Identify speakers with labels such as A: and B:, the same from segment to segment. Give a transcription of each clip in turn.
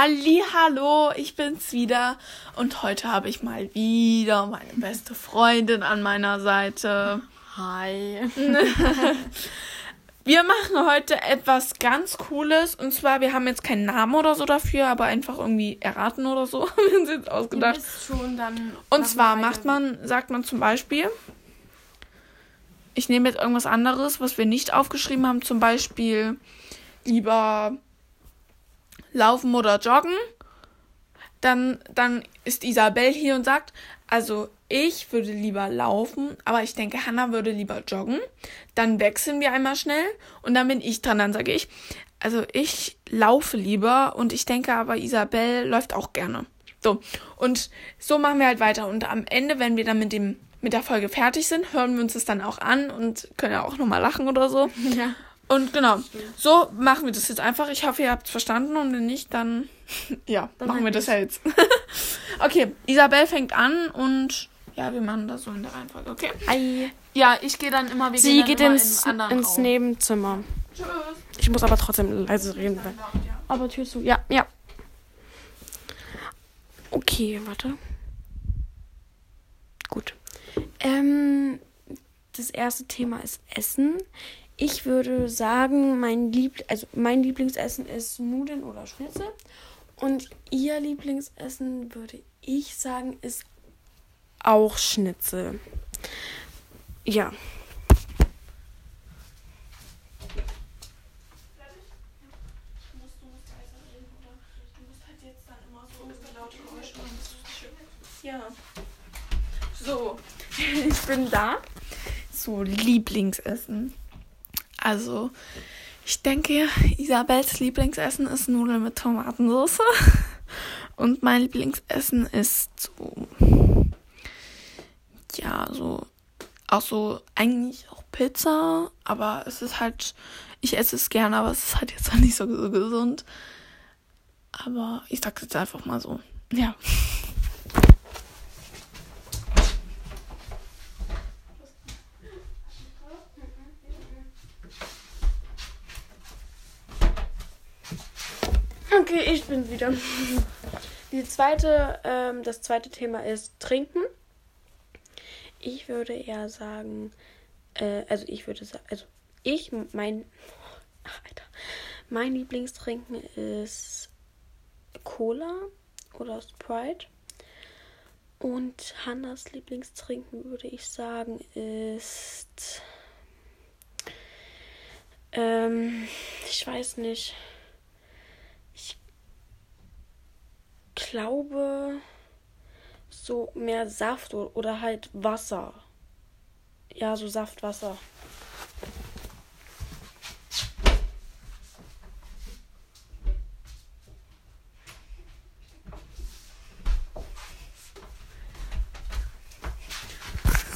A: Halli, hallo, ich bin's wieder und heute habe ich mal wieder meine beste Freundin an meiner Seite.
B: Hi.
A: Wir machen heute etwas ganz Cooles und zwar, wir haben jetzt keinen Namen oder so dafür, aber einfach irgendwie erraten oder so. wir haben uns jetzt ausgedacht.
B: Schon,
A: Und zwar macht man, sagt man zum Beispiel, ich nehme jetzt irgendwas anderes, was wir nicht aufgeschrieben haben, zum Beispiel lieber laufen oder joggen. Dann, dann ist Isabel hier und sagt, also ich würde lieber laufen, aber ich denke, Hannah würde lieber joggen. Dann wechseln wir einmal schnell und dann bin ich dran. Dann sage ich, also ich laufe lieber und ich denke aber, Isabel läuft auch gerne. So, und so machen wir halt weiter. Und am Ende, wenn wir dann mit dem mit der Folge fertig sind, hören wir uns das dann auch an und können ja auch nochmal lachen oder so.
B: Ja.
A: Und genau, so machen wir das jetzt einfach. Ich hoffe, ihr habt es verstanden und wenn nicht, dann ja,
B: Dann
A: machen wir
B: halt
A: das ja jetzt. okay, Isabel fängt an und ja, wir machen das so in der Reihenfolge, okay?
B: Hi.
A: Ja, ich gehe dann immer, wir
B: Sie geht ins,
A: in
B: ins. Nebenzimmer.
A: Tschüss.
B: Ich muss aber trotzdem leise reden. Weil... Aber Tür zu. Ja, ja. Okay, warte. Gut. Ähm, das erste Thema ist Essen. Ich würde sagen, mein, Liebl also mein Lieblingsessen ist Nudeln oder Schnitzel. Und ihr Lieblingsessen, würde ich sagen, ist auch Schnitzel. Ja.
A: Ja. So, ich bin da. So, Lieblingsessen. Also, ich denke, Isabels Lieblingsessen ist Nudeln mit Tomatensauce. Und mein Lieblingsessen ist so. Ja, so. Auch so, eigentlich auch Pizza. Aber es ist halt. Ich esse es gerne, aber es ist halt jetzt auch nicht so, so gesund. Aber ich sag's jetzt einfach mal so. Ja.
B: Okay, ich bin wieder. Die zweite, ähm, das zweite Thema ist Trinken. Ich würde eher sagen, äh, also ich würde sagen, also ich, mein, ach, Alter, mein Lieblingstrinken ist Cola oder Sprite. Und Hannas Lieblingstrinken würde ich sagen ist, ähm, ich weiß nicht. Glaube so mehr Saft oder halt Wasser. Ja, so Saft, Wasser.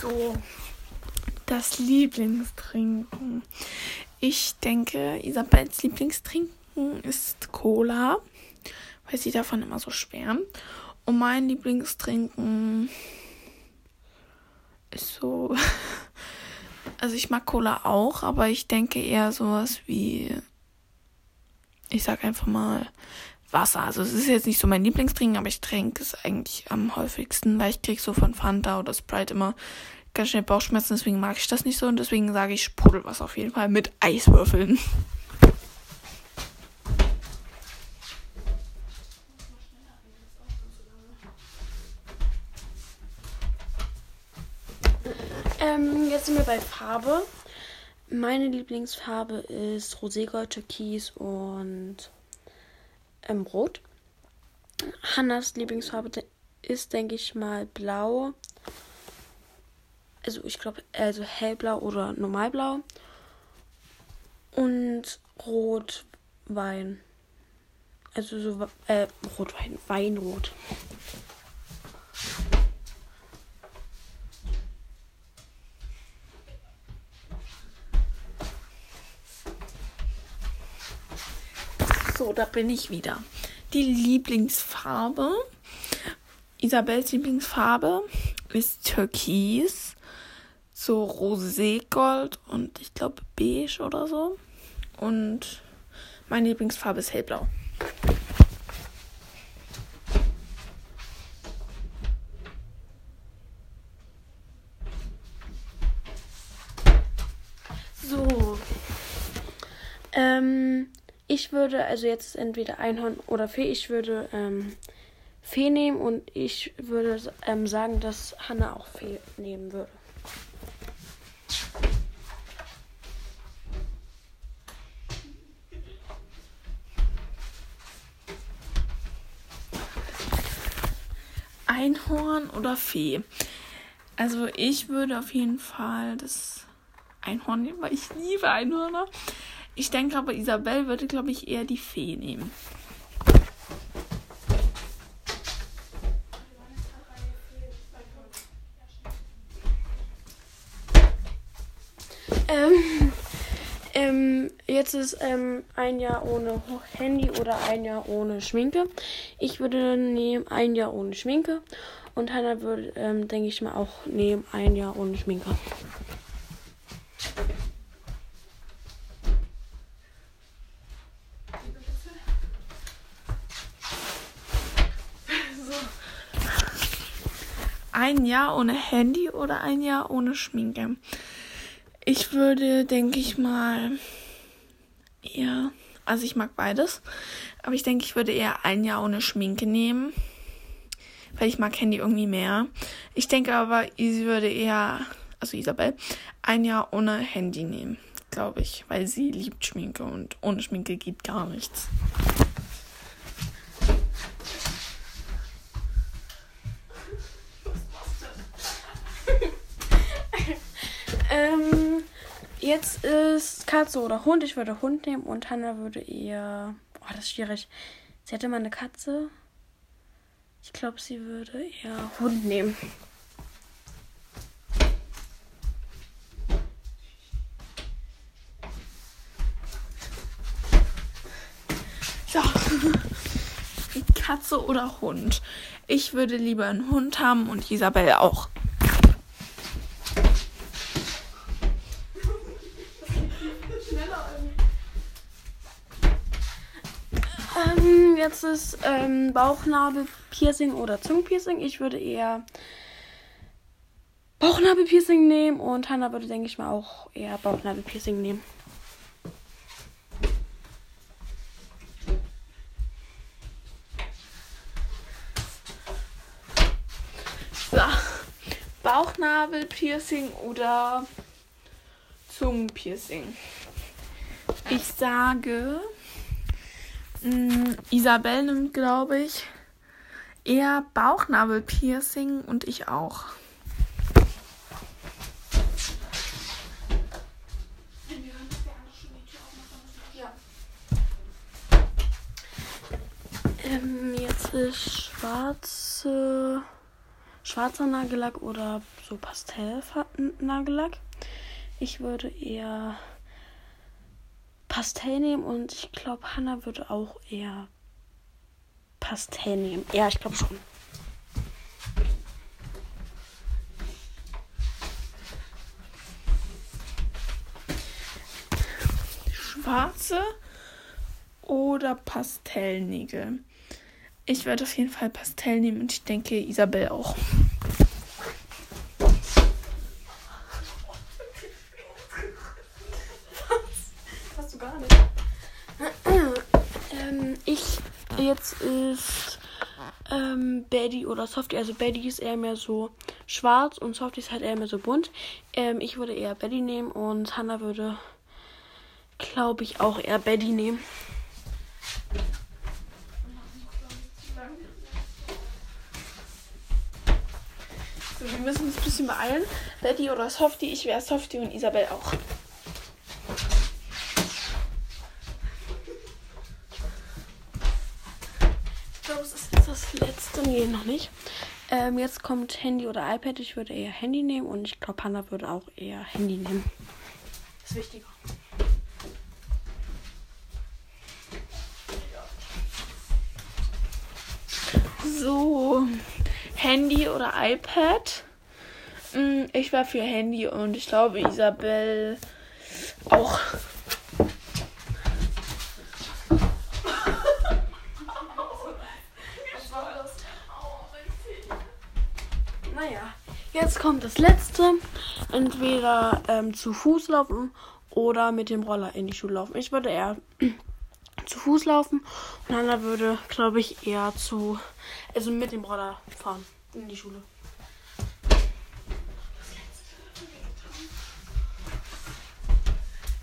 A: So, das Lieblingstrinken. Ich denke, Isabels Lieblingstrinken ist Cola, weil sie davon immer so schwärmt. Und mein Lieblingstrinken ist so. Also ich mag Cola auch, aber ich denke eher sowas wie. Ich sag einfach mal Wasser. Also es ist jetzt nicht so mein Lieblingstrinken, aber ich trinke es eigentlich am häufigsten, weil ich krieg so von Fanta oder Sprite immer ganz schnell Bauchschmerzen, deswegen mag ich das nicht so und deswegen sage ich Sprudelwasser auf jeden Fall mit Eiswürfeln.
B: Ähm, jetzt sind wir bei Farbe. Meine Lieblingsfarbe ist Roségold, Türkis und ähm, Rot. Hannas Lieblingsfarbe ist, denke ich mal, Blau. Also ich glaube, also hellblau oder normalblau. Und Rotwein. Also so, äh, Rotwein, Weinrot.
A: da bin ich wieder. Die Lieblingsfarbe, Isabels Lieblingsfarbe ist Türkis, so Roségold und ich glaube beige oder so. Und meine Lieblingsfarbe ist hellblau. So.
B: Ähm, ich würde, also jetzt entweder Einhorn oder Fee, ich würde ähm, Fee nehmen und ich würde ähm, sagen, dass Hannah auch Fee nehmen würde.
A: Einhorn oder Fee? Also ich würde auf jeden Fall das Einhorn nehmen, weil ich liebe Einhörner. Ich denke aber, Isabel würde, glaube ich, eher die Fee nehmen.
B: Ähm, ähm, jetzt ist ähm, ein Jahr ohne Handy oder ein Jahr ohne Schminke. Ich würde nehmen ein Jahr ohne Schminke. Und Hannah würde, ähm, denke ich mal, auch nehmen ein Jahr ohne Schminke.
A: Ein Jahr ohne Handy oder ein Jahr ohne Schminke? Ich würde, denke ich mal, eher, also ich mag beides, aber ich denke, ich würde eher ein Jahr ohne Schminke nehmen, weil ich mag Handy irgendwie mehr. Ich denke aber, sie würde eher, also Isabel, ein Jahr ohne Handy nehmen, glaube ich, weil sie liebt Schminke und ohne Schminke geht gar nichts.
B: Ähm, jetzt ist Katze oder Hund. Ich würde Hund nehmen und Hannah würde eher. Oh, das ist schwierig. Sie hätte mal eine Katze. Ich glaube, sie würde eher Hund nehmen.
A: So. Katze oder Hund? Ich würde lieber einen Hund haben und Isabel auch.
B: Ähm, jetzt ist ähm, Bauchnabel-Piercing oder Zungenpiercing. Ich würde eher Bauchnabel-Piercing nehmen und Hannah würde, denke ich mal, auch eher Bauchnabel-Piercing nehmen.
A: Bauchnabel-Piercing oder Zungenpiercing? Ich sage, mh, Isabel nimmt, glaube ich, eher Bauchnabel-Piercing und ich auch.
B: Ähm, jetzt ist schwarze, schwarzer Nagellack oder so Pastellnagellack. Ich würde eher Pastell nehmen und ich glaube, Hannah würde auch eher Pastell nehmen. Ja, ich glaube schon.
A: Schwarze oder Pastellnägel? Ich werde auf jeden Fall Pastell nehmen und ich denke Isabel auch.
B: Hast du gar nicht. ähm, ich jetzt ist ähm, Betty oder Softie. Also Betty ist eher mehr so schwarz und Softie ist halt eher mehr so bunt. Ähm, ich würde eher Betty nehmen und Hannah würde, glaube ich, auch eher Betty nehmen.
A: So, wir müssen uns ein bisschen beeilen. Betty oder Softie, ich wäre Softie und Isabel auch.
B: Ich glaube, es ist jetzt das letzte. Nee, noch nicht. Ähm, jetzt kommt Handy oder iPad. Ich würde eher Handy nehmen und ich glaube, Hannah würde auch eher Handy nehmen. Ist wichtiger.
A: So, Handy oder iPad? Mm, Ich war für Handy und ich glaube Isabel auch.
B: Naja, jetzt kommt das letzte. Entweder ähm, zu Fuß laufen oder mit dem Roller in die Schule laufen. Ich würde eher zu Fuß laufen und Hannah würde, glaube ich, eher zu, also mit dem Roller fahren in die Schule.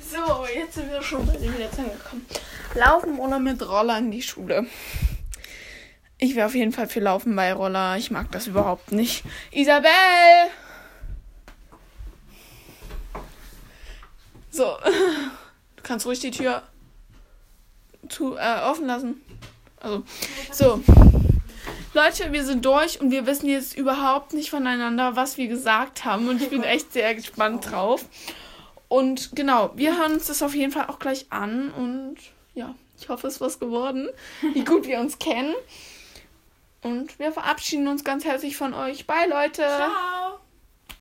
A: So, jetzt sind wir schon bei dem Letzten angekommen. Laufen oder mit Roller in die Schule? Ich wäre auf jeden Fall für Laufen bei Roller. Ich mag das überhaupt nicht. Isabel! So, du kannst ruhig die Tür zu, äh, offen lassen. Also, so. Leute, wir sind durch und wir wissen jetzt überhaupt nicht voneinander, was wir gesagt haben. Und ich bin echt sehr gespannt drauf. Und genau, wir hören uns das auf jeden Fall auch gleich an. Und ja, ich hoffe, es ist was geworden, wie gut wir uns kennen. Und wir verabschieden uns ganz herzlich von euch. Bye, Leute.
B: Ciao.